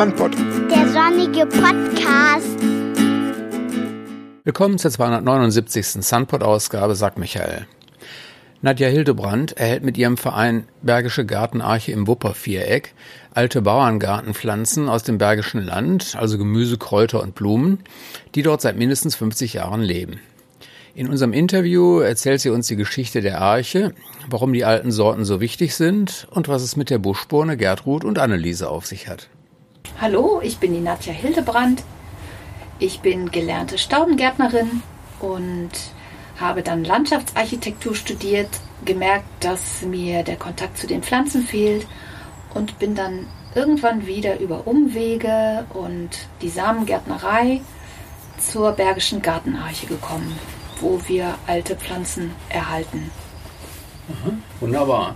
Sandpod. Der sonnige Podcast. Willkommen zur 279. Sunpod-Ausgabe, sagt Michael. Nadja Hildebrand erhält mit ihrem Verein Bergische Gartenarche im Wupperviereck alte Bauerngartenpflanzen aus dem Bergischen Land, also Gemüse, Kräuter und Blumen, die dort seit mindestens 50 Jahren leben. In unserem Interview erzählt sie uns die Geschichte der Arche, warum die alten Sorten so wichtig sind und was es mit der Buschbohne Gertrud und Anneliese auf sich hat. Hallo, ich bin die Nadja Hildebrand. Ich bin gelernte Staudengärtnerin und habe dann Landschaftsarchitektur studiert, gemerkt, dass mir der Kontakt zu den Pflanzen fehlt und bin dann irgendwann wieder über Umwege und die Samengärtnerei zur Bergischen Gartenarche gekommen, wo wir alte Pflanzen erhalten. Aha, wunderbar.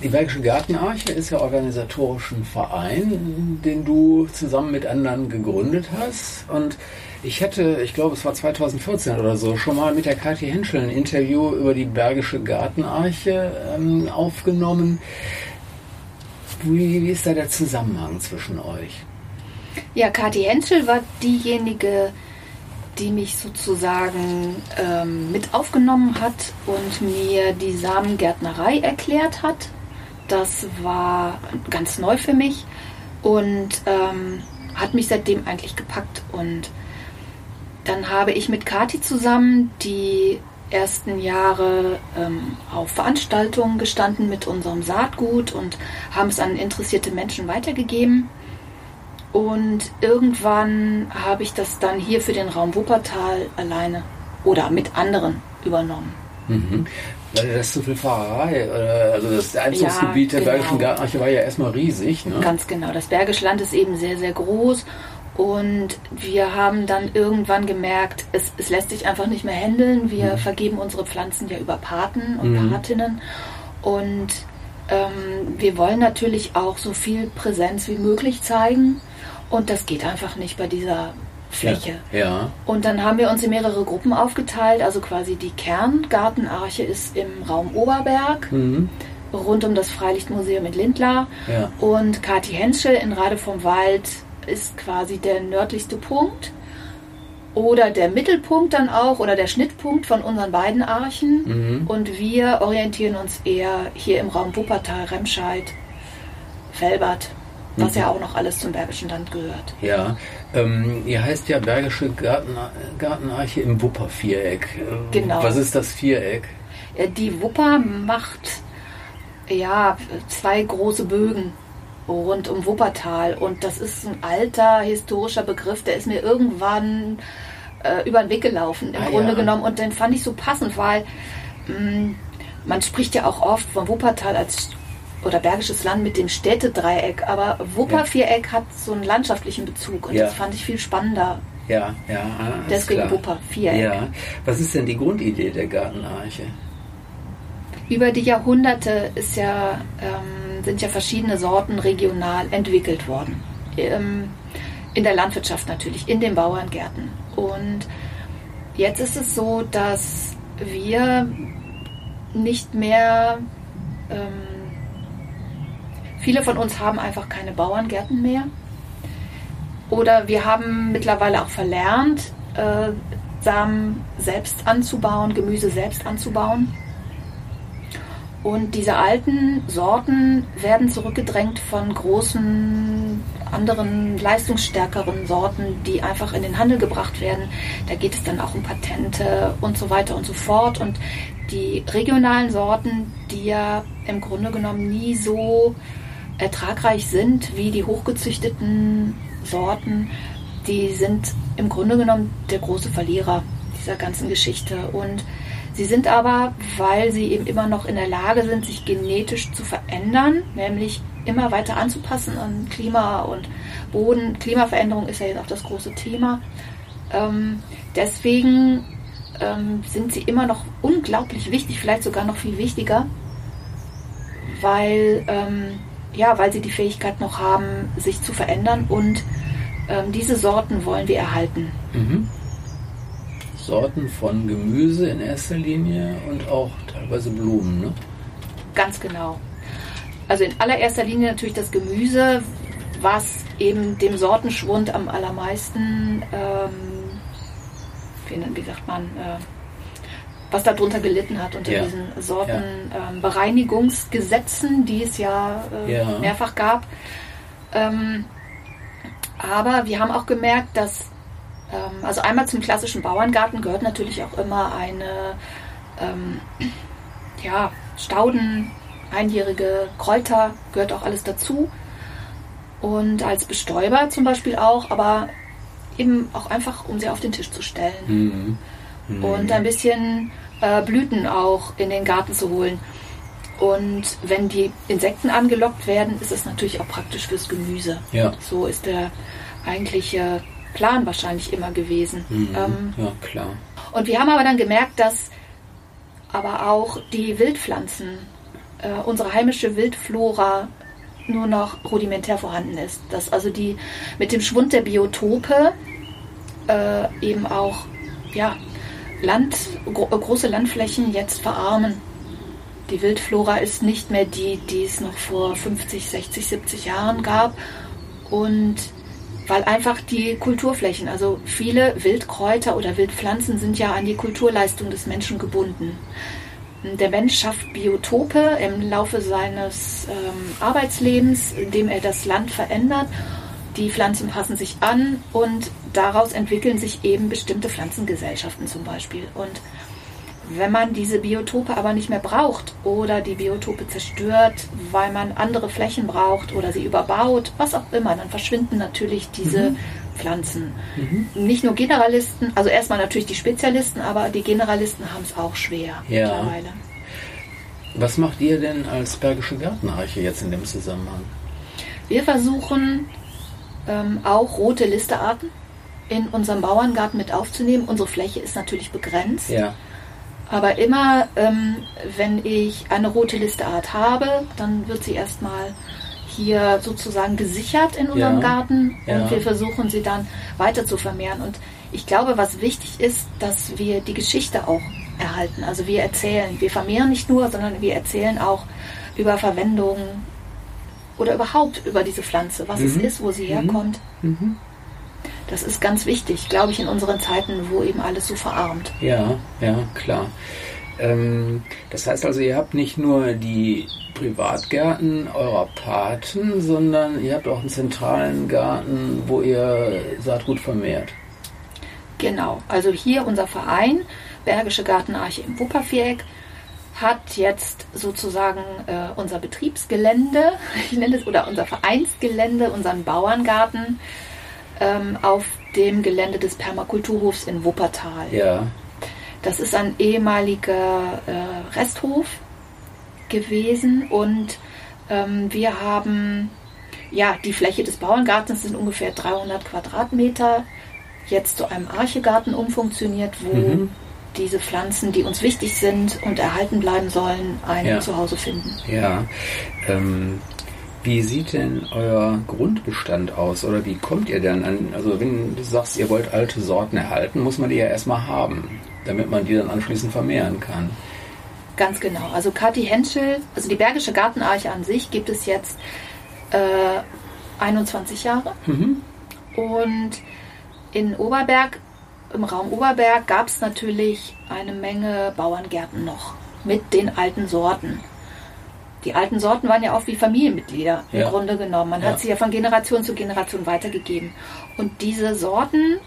Die Bergische Gartenarche ist ja organisatorisch ein Verein, den du zusammen mit anderen gegründet hast. Und ich hatte, ich glaube, es war 2014 oder so, schon mal mit der Kathi Henschel ein Interview über die Bergische Gartenarche ähm, aufgenommen. Wie, wie ist da der Zusammenhang zwischen euch? Ja, Kathi Henschel war diejenige, die mich sozusagen ähm, mit aufgenommen hat und mir die Samengärtnerei erklärt hat. Das war ganz neu für mich und ähm, hat mich seitdem eigentlich gepackt. Und dann habe ich mit Kathi zusammen die ersten Jahre ähm, auf Veranstaltungen gestanden mit unserem Saatgut und haben es an interessierte Menschen weitergegeben. Und irgendwann habe ich das dann hier für den Raum Wuppertal alleine oder mit anderen übernommen. Mhm. Weil das zu viel Fahrerei, also das Einzugsgebiet ja, der genau. Bergischen Gartenarche war ja erstmal riesig. Ne? Ganz genau. Das Bergische Land ist eben sehr, sehr groß und wir haben dann irgendwann gemerkt, es, es lässt sich einfach nicht mehr handeln. Wir mhm. vergeben unsere Pflanzen ja über Paten und mhm. Patinnen und ähm, wir wollen natürlich auch so viel Präsenz wie möglich zeigen und das geht einfach nicht bei dieser Fläche. Ja, ja. Und dann haben wir uns in mehrere Gruppen aufgeteilt. Also quasi die Kerngartenarche ist im Raum Oberberg. Mhm. Rund um das Freilichtmuseum in Lindlar. Ja. Und Kathi Henschel in Rade vom Wald ist quasi der nördlichste Punkt. Oder der Mittelpunkt dann auch oder der Schnittpunkt von unseren beiden Archen. Mhm. Und wir orientieren uns eher hier im Raum Wuppertal, Remscheid, Felbert was mhm. ja auch noch alles zum Bergischen Land gehört. Ja, ähm, ihr heißt ja Bergische Garten, Gartenarche im Wupperviereck. Genau. Was ist das Viereck? Die Wupper macht ja zwei große Bögen rund um Wuppertal und das ist ein alter historischer Begriff, der ist mir irgendwann äh, über den Weg gelaufen im ah, Grunde ja. genommen und den fand ich so passend, weil mh, mm, man spricht ja auch oft von Wuppertal als oder Bergisches Land mit dem Städtedreieck, aber Wupperviereck ja. hat so einen landschaftlichen Bezug und ja. das fand ich viel spannender. Ja, ja. Ah, Deswegen klar. Wupperviereck. Ja. Was ist denn die Grundidee der Gartenarche? Über die Jahrhunderte ist ja, ähm, sind ja verschiedene Sorten regional entwickelt worden. Ähm, in der Landwirtschaft natürlich, in den Bauerngärten. Und jetzt ist es so, dass wir nicht mehr ähm, Viele von uns haben einfach keine Bauerngärten mehr. Oder wir haben mittlerweile auch verlernt, äh, Samen selbst anzubauen, Gemüse selbst anzubauen. Und diese alten Sorten werden zurückgedrängt von großen, anderen, leistungsstärkeren Sorten, die einfach in den Handel gebracht werden. Da geht es dann auch um Patente und so weiter und so fort. Und die regionalen Sorten, die ja im Grunde genommen nie so ertragreich sind wie die hochgezüchteten Sorten, die sind im Grunde genommen der große Verlierer dieser ganzen Geschichte. Und sie sind aber, weil sie eben immer noch in der Lage sind, sich genetisch zu verändern, nämlich immer weiter anzupassen an Klima und Boden. Klimaveränderung ist ja jetzt auch das große Thema. Ähm, deswegen ähm, sind sie immer noch unglaublich wichtig, vielleicht sogar noch viel wichtiger, weil ähm, ja, weil sie die Fähigkeit noch haben, sich zu verändern und ähm, diese Sorten wollen wir erhalten. Mhm. Sorten von Gemüse in erster Linie und auch teilweise Blumen, ne? Ganz genau. Also in allererster Linie natürlich das Gemüse, was eben dem Sortenschwund am allermeisten, ähm, wie, wie sagt man, äh, was darunter gelitten hat unter Ja. diesen Sortenbereinigungsgesetzen, die es ja, äh, Ja. mehrfach gab. Ähm, aber wir haben auch gemerkt, dass ähm, also einmal zum klassischen Bauerngarten gehört natürlich auch immer eine ähm, ja, Stauden, einjährige Kräuter, gehört auch alles dazu. Und als Bestäuber zum Beispiel auch, aber eben auch einfach, um sie auf den Tisch zu stellen Mhm. Und ein bisschen äh, Blüten auch in den Garten zu holen. Und wenn die Insekten angelockt werden, ist es natürlich auch praktisch fürs Gemüse. Ja. So ist der eigentliche Plan wahrscheinlich immer gewesen. Mhm. Ähm, ja, klar. und wir haben aber dann gemerkt, dass aber auch die Wildpflanzen, äh, unsere heimische Wildflora nur noch rudimentär vorhanden ist. Dass also die mit dem Schwund der Biotope äh, eben auch ja, Land, gro große Landflächen jetzt verarmen. Die Wildflora ist nicht mehr die, die es noch vor 50, 60, 70 Jahren gab. Und weil einfach die Kulturflächen, also viele Wildkräuter oder Wildpflanzen sind ja an die Kulturleistung des Menschen gebunden. Der Mensch schafft Biotope im Laufe seines ähm, Arbeitslebens, indem er das Land verändert. Die Pflanzen passen sich an und daraus entwickeln sich eben bestimmte Pflanzengesellschaften zum Beispiel. Und wenn man diese Biotope aber nicht mehr braucht oder die Biotope zerstört, weil man andere Flächen braucht oder sie überbaut, was auch immer, dann verschwinden natürlich diese Pflanzen. Nicht nur Generalisten, also erstmal natürlich die Spezialisten, aber die Generalisten haben es auch schwer Ja. mittlerweile. Was macht ihr denn als Bergische Gartenarche jetzt in dem Zusammenhang? Wir versuchen ähm, auch rote Listearten in unserem Bauerngarten mit aufzunehmen. Unsere Fläche ist natürlich begrenzt. Ja. Aber immer, ähm, wenn ich eine rote Listeart habe, dann wird sie erstmal hier sozusagen gesichert in unserem Ja, Garten und ja. wir versuchen sie dann weiter zu vermehren. Und ich glaube, was wichtig ist, dass wir die Geschichte auch erhalten. Also wir erzählen, wir vermehren nicht nur, sondern wir erzählen auch über Verwendung oder überhaupt über diese Pflanze, was es Mhm. ist, wo sie herkommt. Mhm. Das ist ganz wichtig, glaube ich, in unseren Zeiten, wo eben alles so verarmt. Ja, ja, klar. Ähm, das heißt also, ihr habt nicht nur die Privatgärten eurer Paten, sondern ihr habt auch einen zentralen Garten, wo ihr Saatgut vermehrt. Genau, also hier unser Verein, Bergische Gartenarche im Wupperviereck, hat jetzt sozusagen äh, unser Betriebsgelände, ich nenne es, oder unser Vereinsgelände, unseren Bauerngarten ähm, auf dem Gelände des Permakulturhofs in Wuppertal. Ja, Das ist ein ehemaliger äh, Resthof gewesen und ähm, wir haben ja die Fläche des Bauerngartens sind ungefähr 300 Quadratmeter jetzt zu einem Archegarten umfunktioniert, wo Mhm. Diese Pflanzen, die uns wichtig sind und erhalten bleiben sollen, ein Ja. Zuhause finden. ja. Ähm, wie sieht denn euer Grundbestand aus oder wie kommt ihr denn an? Also, wenn du sagst, ihr wollt alte Sorten erhalten, muss man die ja erstmal haben, damit man die dann anschließend vermehren kann. Ganz genau. Also Kathi Henschel, also die Bergische Gartenarche an sich gibt es jetzt äh, 21 Jahre. Mhm. Und in Oberberg, im Raum Oberberg, gab es natürlich eine Menge Bauerngärten noch mit den alten Sorten. Die alten Sorten waren ja auch wie Familienmitglieder im Ja. Grunde genommen. Man Ja. hat sie ja von Generation zu Generation weitergegeben. Und diese Sorten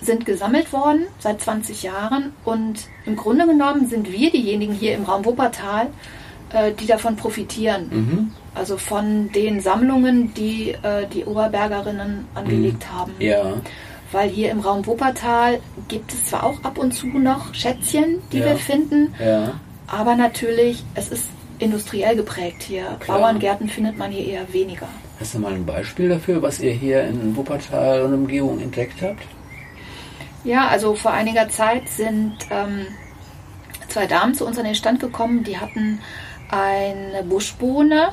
sind gesammelt worden seit 20 Jahren und im Grunde genommen sind wir diejenigen hier im Raum Wuppertal, äh, die davon profitieren. Mhm. Also von den Sammlungen, die äh, die Oberbergerinnen angelegt haben. Mhm. Ja, Weil hier im Raum Wuppertal gibt es zwar auch ab und zu noch Schätzchen, die Ja. wir finden, ja. aber natürlich, es ist industriell geprägt hier. Klar. Bauerngärten findet man hier eher weniger. Hast du mal ein Beispiel dafür, was ihr hier in Wuppertal und Umgebung entdeckt habt? Ja, also vor einiger Zeit sind ähm, zwei Damen zu uns an den Stand gekommen, die hatten eine Buschbohne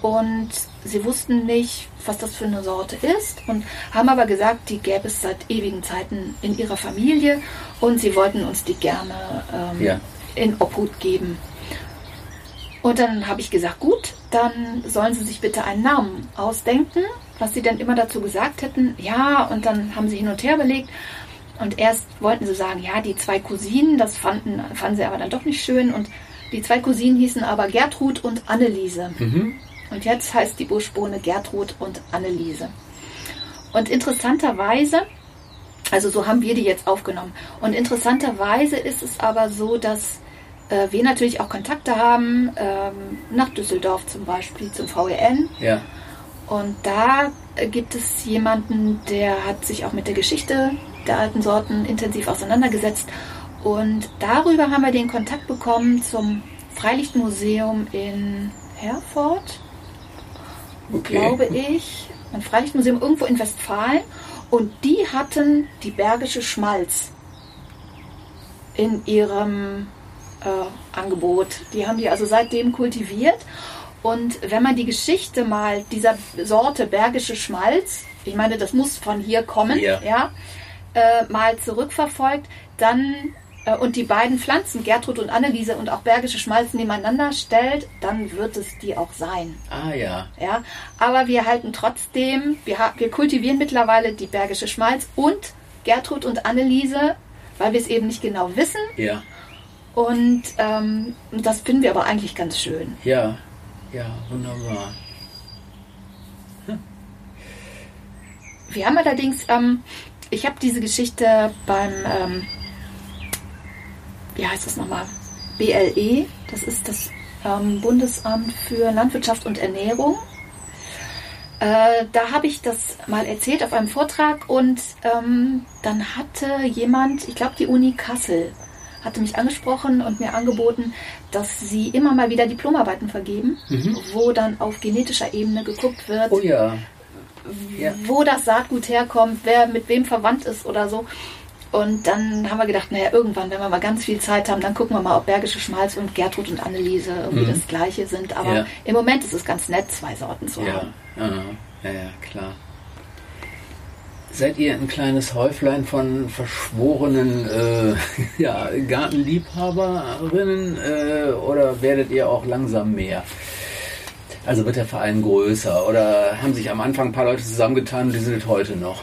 und sie wussten nicht, was das für eine Sorte ist und haben aber gesagt, die gäbe es seit ewigen Zeiten in ihrer Familie und sie wollten uns die gerne ähm, Ja. in Obhut geben. Und dann habe ich gesagt, gut, dann sollen Sie sich bitte einen Namen ausdenken was sie denn immer dazu gesagt hätten. Ja, und dann haben sie hin und her belegt. Und erst wollten sie sagen, ja, die zwei Cousinen, das fanden, fanden sie aber dann doch nicht schön. Und die zwei Cousinen hießen aber Gertrud und Anneliese. Mhm. Und jetzt heißt die Buschbohne Gertrud und Anneliese. Und interessanterweise, also so haben wir die jetzt aufgenommen. Und interessanterweise ist es aber so, dass äh, wir natürlich auch Kontakte haben, ähm, nach Düsseldorf zum Beispiel, zum VEN. Ja. Und da gibt es jemanden, der hat sich auch mit der Geschichte der alten Sorten intensiv auseinandergesetzt. Und darüber haben wir den Kontakt bekommen zum Freilichtmuseum in Herford, Okay. glaube ich. Ein Freilichtmuseum irgendwo in Westfalen. Und die hatten die Bergische Schmalz in ihrem äh, Angebot. Die haben die also seitdem kultiviert. Und wenn man die Geschichte mal dieser Sorte Bergische Schmalz, ich meine, das muss von hier kommen, Ja. ja, äh, mal zurückverfolgt, dann und die beiden Pflanzen, Gertrud und Anneliese und auch Bergische Schmalz nebeneinander stellt, dann wird es die auch sein. Ah ja. Ja, aber wir halten trotzdem, wir, wir kultivieren mittlerweile die Bergische Schmalz und Gertrud und Anneliese, weil wir es eben nicht genau wissen. Ja. Und ähm, das finden wir aber eigentlich ganz schön. Ja. Ja, wunderbar. Wir haben allerdings, ähm, ich habe diese Geschichte beim, ähm, wie heißt es nochmal, BLE, das ist das ähm, Bundesamt für Landwirtschaft und Ernährung. Äh, da habe ich das mal erzählt auf einem Vortrag und ähm, dann hatte jemand, ich glaube die Uni Kassel, hatte mich angesprochen und mir angeboten, dass sie immer mal wieder Diplomarbeiten vergeben, wo dann auf genetischer Ebene geguckt wird, Oh ja. Ja. wo das Saatgut herkommt, wer mit wem verwandt ist oder so. Und dann haben wir gedacht, naja, irgendwann, wenn wir mal ganz viel Zeit haben, dann gucken wir mal, ob Bergische Schmalz und Gertrud und Anneliese irgendwie das gleiche sind. Aber Ja. im Moment ist es ganz nett, zwei Sorten zu Ja. haben. Ja, ja, klar. Seid ihr ein kleines Häuflein von verschworenen äh, ja, Gartenliebhaberinnen äh, oder werdet ihr auch langsam mehr? Also wird der Verein größer oder haben sich am Anfang ein paar Leute zusammengetan, die sind es heute noch?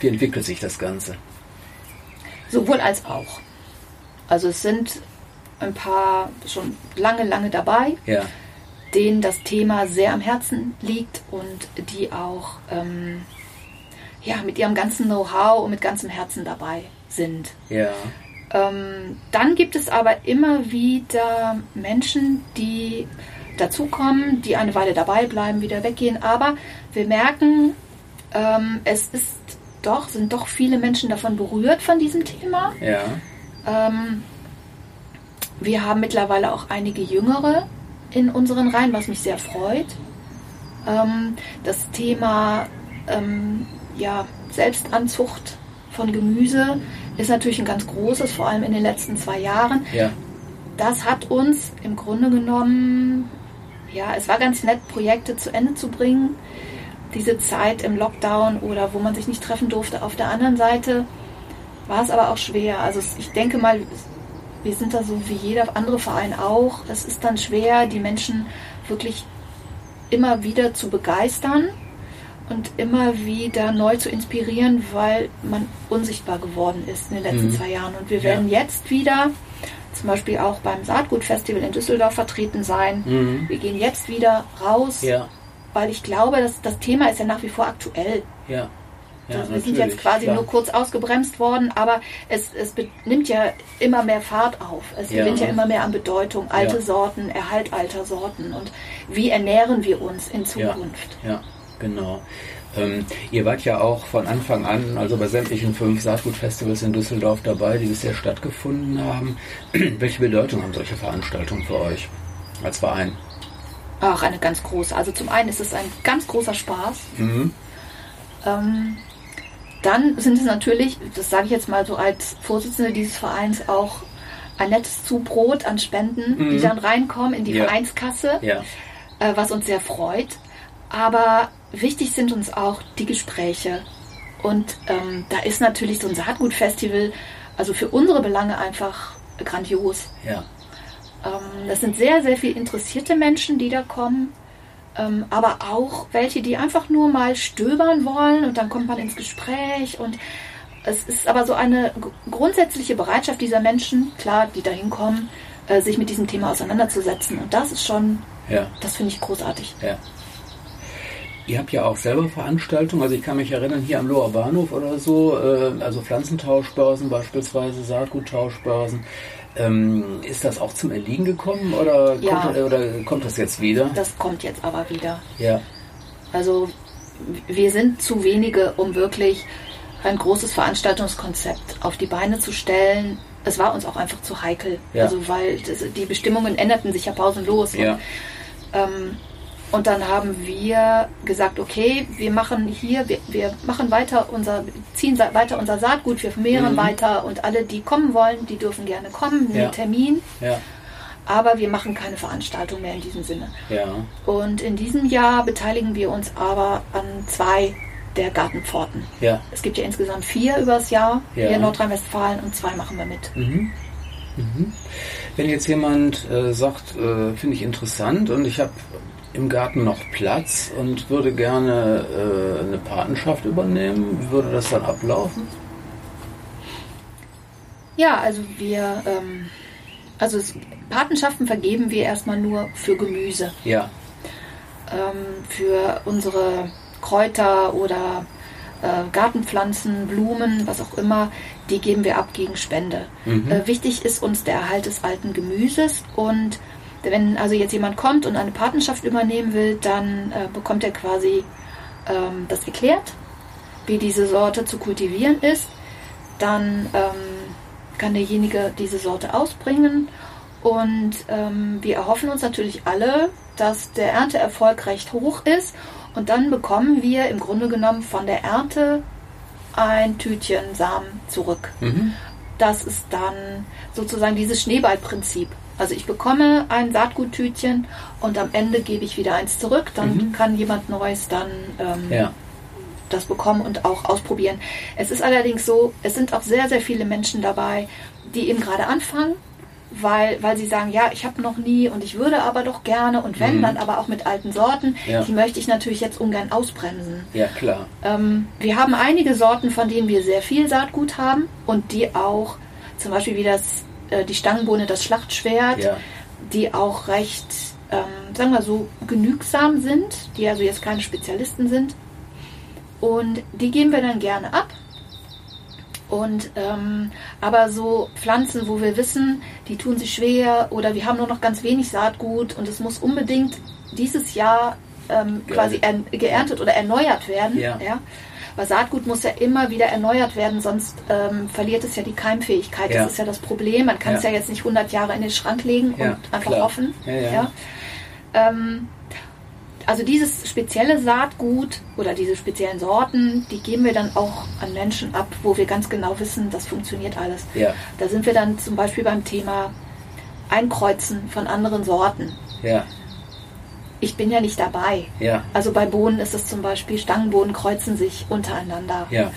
Wie entwickelt sich das Ganze? Sowohl als auch. Also es sind ein paar schon lange, lange dabei, Ja, denen das Thema sehr am Herzen liegt und die auch ähm, ja, mit ihrem ganzen Know-how und mit ganzem Herzen dabei sind. ja, Ähm, dann gibt es aber immer wieder Menschen, die dazukommen, die eine Weile dabei bleiben, wieder weggehen. Aber wir merken, ähm, es ist doch, sind doch viele Menschen davon berührt von diesem Thema. ja, Ähm, wir haben mittlerweile auch einige Jüngere in unseren Reihen, was mich sehr freut. Ähm, das Thema ähm, ja, Selbstanzucht von Gemüse ist natürlich ein ganz großes, vor allem in den letzten zwei Jahren. ja, Das hat uns im Grunde genommen, ja, es war ganz nett, Projekte zu Ende zu bringen. Diese Zeit im Lockdown oder wo man sich nicht treffen durfte. Auf der anderen Seite war es aber auch schwer. Also ich denke mal, wir sind da so wie jeder andere Verein auch. Es ist dann schwer, die Menschen wirklich immer wieder zu begeistern und immer wieder neu zu inspirieren, weil man unsichtbar geworden ist in den letzten Mhm. zwei Jahren. Und wir Ja. werden jetzt wieder zum Beispiel auch beim Saatgutfestival in Düsseldorf vertreten sein. mhm. Wir gehen jetzt wieder raus, ja, weil ich glaube, dass das Thema ist ja nach wie vor aktuell. ja. ja Also wir sind jetzt quasi klar. nur kurz ausgebremst worden, aber es, es nimmt ja immer mehr Fahrt auf. Es Ja. gewinnt ja immer mehr an Bedeutung. Alte Ja. Sorten, Erhalt alter Sorten und wie ernähren wir uns in Zukunft. Ja, genau. Ähm, ihr wart ja auch von Anfang an, also bei sämtlichen fünf Saatgutfestivals in Düsseldorf dabei, die bisher stattgefunden haben. Welche Bedeutung haben solche Veranstaltungen für euch als Verein? Ach, eine ganz große. Also zum einen ist es ein ganz großer Spaß. Mhm. Ähm, dann sind es natürlich, das sage ich jetzt mal so als Vorsitzende dieses Vereins, auch ein nettes Zubrot an Spenden, die dann reinkommen in die Ja. Vereinskasse. Ja, äh, was uns sehr freut. Aber wichtig sind uns auch die Gespräche. Und ähm, da ist natürlich so ein Saatgutfestival, also für unsere Belange einfach grandios. ja, das sind sehr, sehr viel interessierte Menschen, die da kommen. ähm, aber auch welche, die einfach nur mal stöbern wollen und dann kommt man ins Gespräch und es ist aber so eine grundsätzliche Bereitschaft dieser Menschen, klar, die da hinkommen, äh, sich mit diesem Thema auseinanderzusetzen. Und das ist schon, ja. das finde ich großartig. Ja. Ihr habt ja auch selber Veranstaltungen, also ich kann mich erinnern, hier am Loher Bahnhof oder so, äh, also Pflanzentauschbörsen beispielsweise, Saatguttauschbörsen. Ähm, ist das auch zum Erliegen gekommen oder, ja. kommt, oder kommt das jetzt wieder? Das kommt jetzt aber wieder. Ja. Also wir sind zu wenige, um wirklich ein großes Veranstaltungskonzept auf die Beine zu stellen. Es war uns auch einfach zu heikel. Ja. Also weil das, die Bestimmungen änderten sich ja pausenlos. Ja. Und, ähm, und dann haben wir gesagt, okay, wir machen hier, wir, wir machen weiter unser, ziehen weiter unser Saatgut, wir vermehren mhm. weiter und alle, die kommen wollen, die dürfen gerne kommen, einen ja. Termin. Ja. Aber wir machen keine Veranstaltung mehr in diesem Sinne. Ja. Und in diesem Jahr beteiligen wir uns aber an zwei der Gartenpforten. Ja. Es gibt ja insgesamt vier übers Jahr ja. hier in Nordrhein-Westfalen und zwei machen wir mit. Mhm. Mhm. Wenn jetzt jemand äh, sagt, äh, finde ich interessant und ich habe im Garten noch Platz und würde gerne äh, eine Patenschaft übernehmen. Wie würde das dann ablaufen? Ja, also wir, ähm, also es, Patenschaften vergeben wir erstmal nur für Gemüse. Ja. Ähm, für unsere Kräuter oder äh, Gartenpflanzen, Blumen, was auch immer, die geben wir ab gegen Spende. Mhm. Äh, wichtig ist uns der Erhalt des alten Gemüses und wenn also jetzt jemand kommt und eine Patenschaft übernehmen will, dann äh, bekommt er quasi ähm, das erklärt, wie diese Sorte zu kultivieren ist. Dann ähm, kann derjenige diese Sorte ausbringen und ähm, wir erhoffen uns natürlich alle, dass der Ernteerfolg recht hoch ist und dann bekommen wir im Grunde genommen von der Ernte ein Tütchen Samen zurück. Mhm. Das ist dann sozusagen dieses Schneeballprinzip. Also ich bekomme ein Saatguttütchen und am Ende gebe ich wieder eins zurück. Dann mhm. kann jemand Neues dann ähm, ja. das bekommen und auch ausprobieren. Es ist allerdings so, es sind auch sehr, sehr viele Menschen dabei, die eben gerade anfangen, weil, weil sie sagen, ja, ich habe noch nie und ich würde aber doch gerne und wenn, mhm. dann aber auch mit alten Sorten. Ja. Die möchte ich natürlich jetzt ungern ausbremsen. Ja, klar. Ähm, wir haben einige Sorten, von denen wir sehr viel Saatgut haben und die auch, zum Beispiel wie das äh, die Stangenbohne, das Schlachtschwert, ja. die auch recht, ähm, sagen wir so, genügsam sind, die also jetzt keine Spezialisten sind. Und die geben wir dann gerne ab. Und ähm, aber so Pflanzen, wo wir wissen, die tun sich schwer oder wir haben nur noch ganz wenig Saatgut und es muss unbedingt dieses Jahr ähm, quasi geerntet oder erneuert werden. Ja. ja weil Saatgut muss ja immer wieder erneuert werden, sonst ähm, verliert es ja die Keimfähigkeit. Ja. Das ist ja das Problem. Man kann ja. es ja jetzt nicht 100 Jahre in den Schrank legen und einfach klar. hoffen. Ähm, also dieses spezielle Saatgut oder diese speziellen Sorten, die geben wir dann auch an Menschen ab, wo wir ganz genau wissen, das funktioniert alles. Ja. Da sind wir dann zum Beispiel beim Thema Einkreuzen von anderen Sorten. Ja ich bin ja nicht dabei. Ja. Also bei Bohnen ist es zum Beispiel, Stangenbohnen kreuzen sich untereinander. Ja.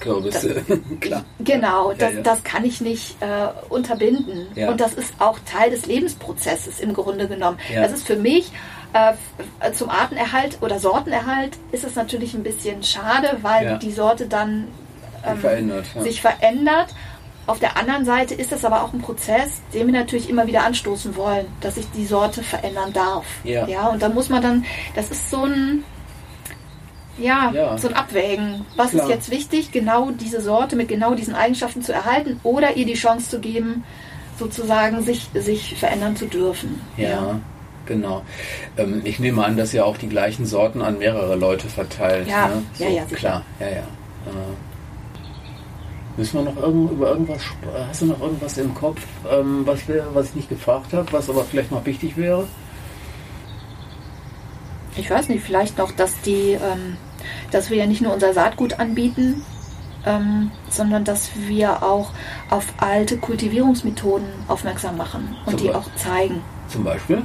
Kürbisse, klar. Genau, ja, das, ja. das kann ich nicht äh, unterbinden. Ja. Und das ist auch Teil des Lebensprozesses im Grunde genommen. Das ist für mich äh, zum Artenerhalt oder Sortenerhalt ist es natürlich ein bisschen schade, weil die Sorte dann ähm, verändert, sich verändert. Auf der anderen Seite ist das aber auch ein Prozess, den wir natürlich immer wieder anstoßen wollen, dass sich die Sorte verändern darf. Ja. ja und da muss man dann, das ist so ein, ja, Ja. so ein Abwägen. Was Klar. ist jetzt wichtig, genau diese Sorte mit genau diesen Eigenschaften zu erhalten oder ihr die Chance zu geben, sozusagen sich, sich verändern zu dürfen. Ja, genau. Ähm, ich nehme an, dass ihr auch die gleichen Sorten an mehrere Leute verteilt. Ja, ne? ja, ja, sicher. klar. Ja, ja. Äh, müssen wir noch irgend, über irgendwas Hast du noch irgendwas im Kopf, ähm, was, wir, was ich nicht gefragt habe, was aber vielleicht noch wichtig wäre? Ich weiß nicht, vielleicht noch, dass die, ähm, dass wir ja nicht nur unser Saatgut anbieten, ähm, sondern dass wir auch auf alte Kultivierungsmethoden aufmerksam machen und Zum die Beispiel? auch zeigen. Zum Beispiel?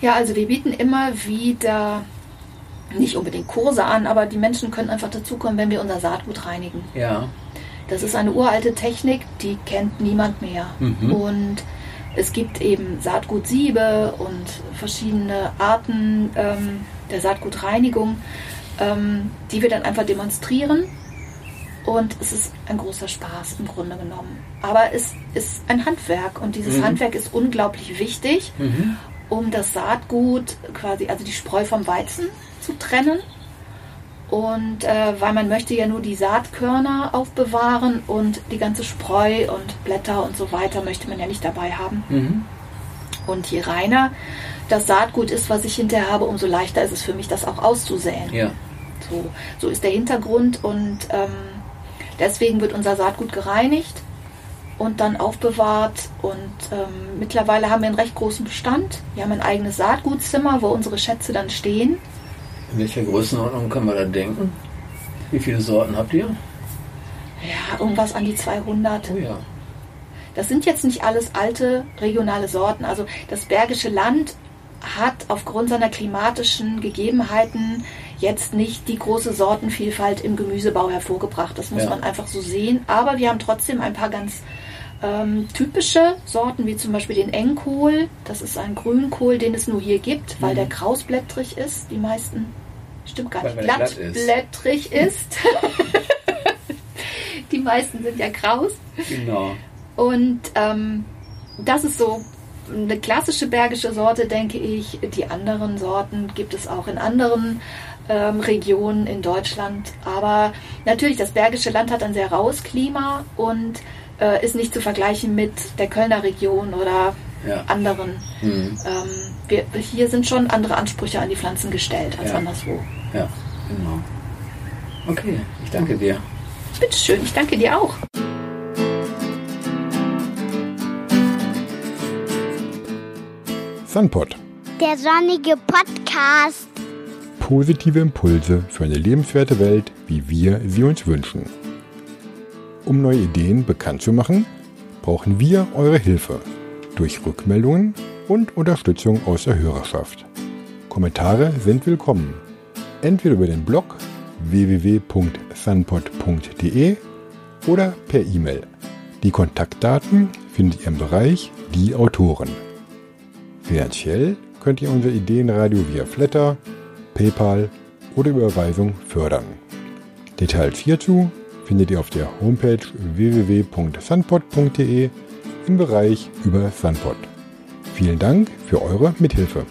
Ja, also wir bieten immer wieder nicht unbedingt Kurse an, aber die Menschen können einfach dazukommen, wenn wir unser Saatgut reinigen. Ja. Das ist eine uralte Technik, die kennt niemand mehr. Mhm. Und es gibt eben Saatgutsiebe und verschiedene Arten ähm, der Saatgutreinigung, ähm, die wir dann einfach demonstrieren. Und es ist ein großer Spaß im Grunde genommen. Aber es ist ein Handwerk und dieses mhm. Handwerk ist unglaublich wichtig, mhm. Um das Saatgut quasi, also die Spreu vom Weizen zu trennen. Und äh, weil man möchte ja nur die Saatkörner aufbewahren und die ganze Spreu und Blätter und so weiter möchte man ja nicht dabei haben. Mhm. Und je reiner das Saatgut ist, was ich hinterher habe, umso leichter ist es für mich, das auch auszusäen. Ja. So, so ist der Hintergrund und ähm, deswegen wird unser Saatgut gereinigt und dann aufbewahrt. Und ähm, mittlerweile haben wir einen recht großen Bestand. Wir haben ein eigenes Saatgutzimmer, wo unsere Schätze dann stehen. In welcher Größenordnung kann man da denken? Wie viele Sorten habt ihr? Ja, irgendwas an die 200. Oh ja. Das sind jetzt nicht alles alte regionale Sorten. Also das Bergische Land hat aufgrund seiner klimatischen Gegebenheiten jetzt nicht die große Sortenvielfalt im Gemüsebau hervorgebracht. Das muss ja. man einfach so sehen. Aber wir haben trotzdem ein paar ganz ähm, typische Sorten, wie zum Beispiel den Engkohl. Das ist ein Grünkohl, den es nur hier gibt, weil mhm. der krausblättrig ist. Die meisten Stimmt gar nicht. Glattblättrig ist. die meisten sind ja kraus. Genau. Und ähm, das ist so eine klassische bergische Sorte, denke ich. Die anderen Sorten gibt es auch in anderen ähm, Regionen in Deutschland. Aber natürlich, das Bergische Land hat ein sehr raues Klima und äh, ist nicht zu vergleichen mit der Kölner Region oder ja. anderen. Mhm. Ähm, wir, hier sind schon andere Ansprüche an die Pflanzen gestellt als ja. anderswo. Ja, genau. Okay, ich danke dir. Bitteschön, ich danke dir auch. Sunpot. Der sonnige Podcast. Positive Impulse für eine lebenswerte Welt, wie wir sie uns wünschen. Um neue Ideen bekannt zu machen, brauchen wir eure Hilfe durch Rückmeldungen und Unterstützung aus der Hörerschaft. Kommentare sind willkommen. Entweder über den Blog www.sunpod.de oder per E-Mail. Die Kontaktdaten findet ihr im Bereich Die Autoren. Finanziell könnt ihr unser Ideenradio via Flatter, PayPal oder Überweisung fördern. Details hierzu findet ihr auf der Homepage www.sunpod.de im Bereich über Sunpod. Vielen Dank für eure Mithilfe.